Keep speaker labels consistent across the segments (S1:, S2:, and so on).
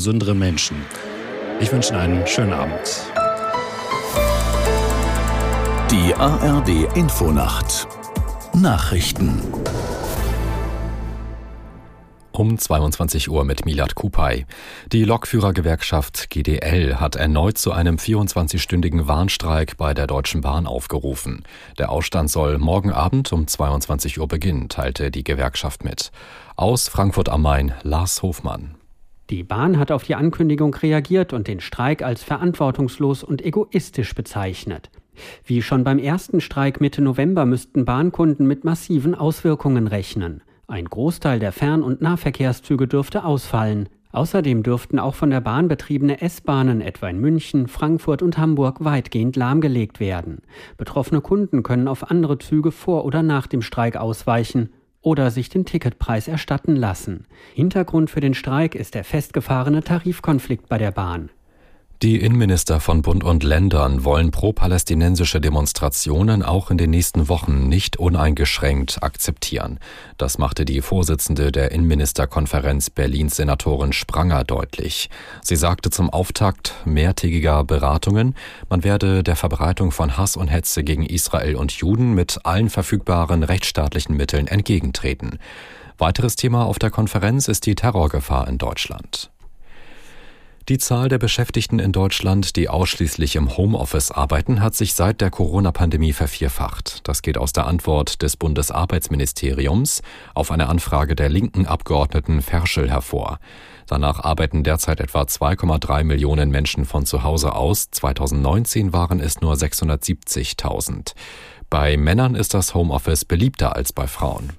S1: gesünderen Menschen. Ich wünsche Ihnen einen schönen Abend.
S2: Die ARD Infonacht Nachrichten
S3: um 22 Uhr mit Milad Kupay. Die Lokführergewerkschaft GDL hat erneut zu einem 24-stündigen Warnstreik bei der Deutschen Bahn aufgerufen. Der Ausstand soll morgen Abend um 22 Uhr beginnen, teilte die Gewerkschaft mit. Aus Frankfurt am Main Lars Hofmann.
S4: Die Bahn hat auf die Ankündigung reagiert und den Streik als verantwortungslos und egoistisch bezeichnet. Wie schon beim ersten Streik Mitte November müssten Bahnkunden mit massiven Auswirkungen rechnen. Ein Großteil der Fern- und Nahverkehrszüge dürfte ausfallen. Außerdem dürften auch von der Bahn betriebene S-Bahnen etwa in München, Frankfurt und Hamburg weitgehend lahmgelegt werden. Betroffene Kunden können auf andere Züge vor oder nach dem Streik ausweichen oder sich den Ticketpreis erstatten lassen. Hintergrund für den Streik ist der festgefahrene Tarifkonflikt bei der Bahn.
S3: Die Innenminister von Bund und Ländern wollen pro-palästinensische Demonstrationen auch in den nächsten Wochen nicht uneingeschränkt akzeptieren. Das machte die Vorsitzende der Innenministerkonferenz Berlins Senatorin Spranger deutlich. Sie sagte zum Auftakt mehrtägiger Beratungen, man werde der Verbreitung von Hass und Hetze gegen Israel und Juden mit allen verfügbaren rechtsstaatlichen Mitteln entgegentreten. Weiteres Thema auf der Konferenz ist die Terrorgefahr in Deutschland. Die Zahl der Beschäftigten in Deutschland, die ausschließlich im Homeoffice arbeiten, hat sich seit der Corona-Pandemie vervierfacht. Das geht aus der Antwort des Bundesarbeitsministeriums auf eine Anfrage der linken Abgeordneten Ferschel hervor. Danach arbeiten derzeit etwa 2,3 Millionen Menschen von zu Hause aus. 2019 waren es nur 670.000. Bei Männern ist das Homeoffice beliebter als bei Frauen.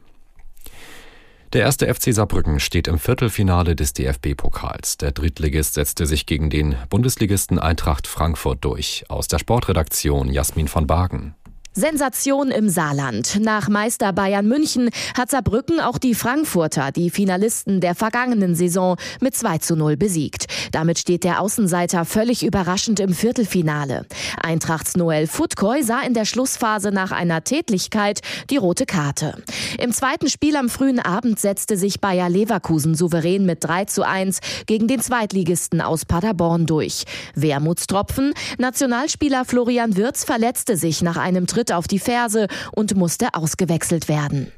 S3: Der erste FC Saarbrücken steht im Viertelfinale des DFB-Pokals. Der Drittligist setzte sich gegen den Bundesligisten Eintracht Frankfurt durch. Aus der Sportredaktion Jasmin von Bagen.
S5: Sensation im Saarland. Nach Meister Bayern München hat Saarbrücken auch die Frankfurter, die Finalisten der vergangenen Saison, mit 2 zu 0 besiegt. Damit steht der Außenseiter völlig überraschend im Viertelfinale. Eintrachts Noel Futkoy sah in der Schlussphase nach einer Tätlichkeit die rote Karte. Im zweiten Spiel am frühen Abend setzte sich Bayer Leverkusen souverän mit 3 zu 1 gegen den Zweitligisten aus Paderborn durch. Wermutstropfen, Nationalspieler Florian Wirz verletzte sich nach einem Tritt Tritt auf die Ferse und musste ausgewechselt werden.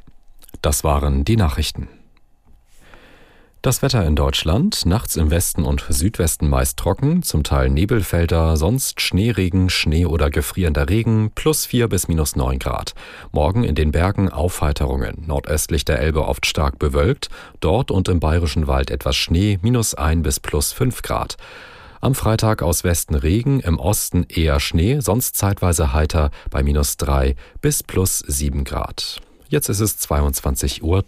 S3: Das waren die Nachrichten. Das Wetter in Deutschland, nachts im Westen und Südwesten meist trocken, zum Teil Nebelfelder, sonst Schneeregen, Schnee oder gefrierender Regen, plus 4 bis minus 9 Grad. Morgen in den Bergen Aufheiterungen, nordöstlich der Elbe oft stark bewölkt, dort und im bayerischen Wald etwas Schnee, minus 1 bis plus 5 Grad. Am Freitag aus Westen Regen, im Osten eher Schnee, sonst zeitweise heiter bei minus drei bis plus sieben Grad. Jetzt ist es 22.03 Uhr.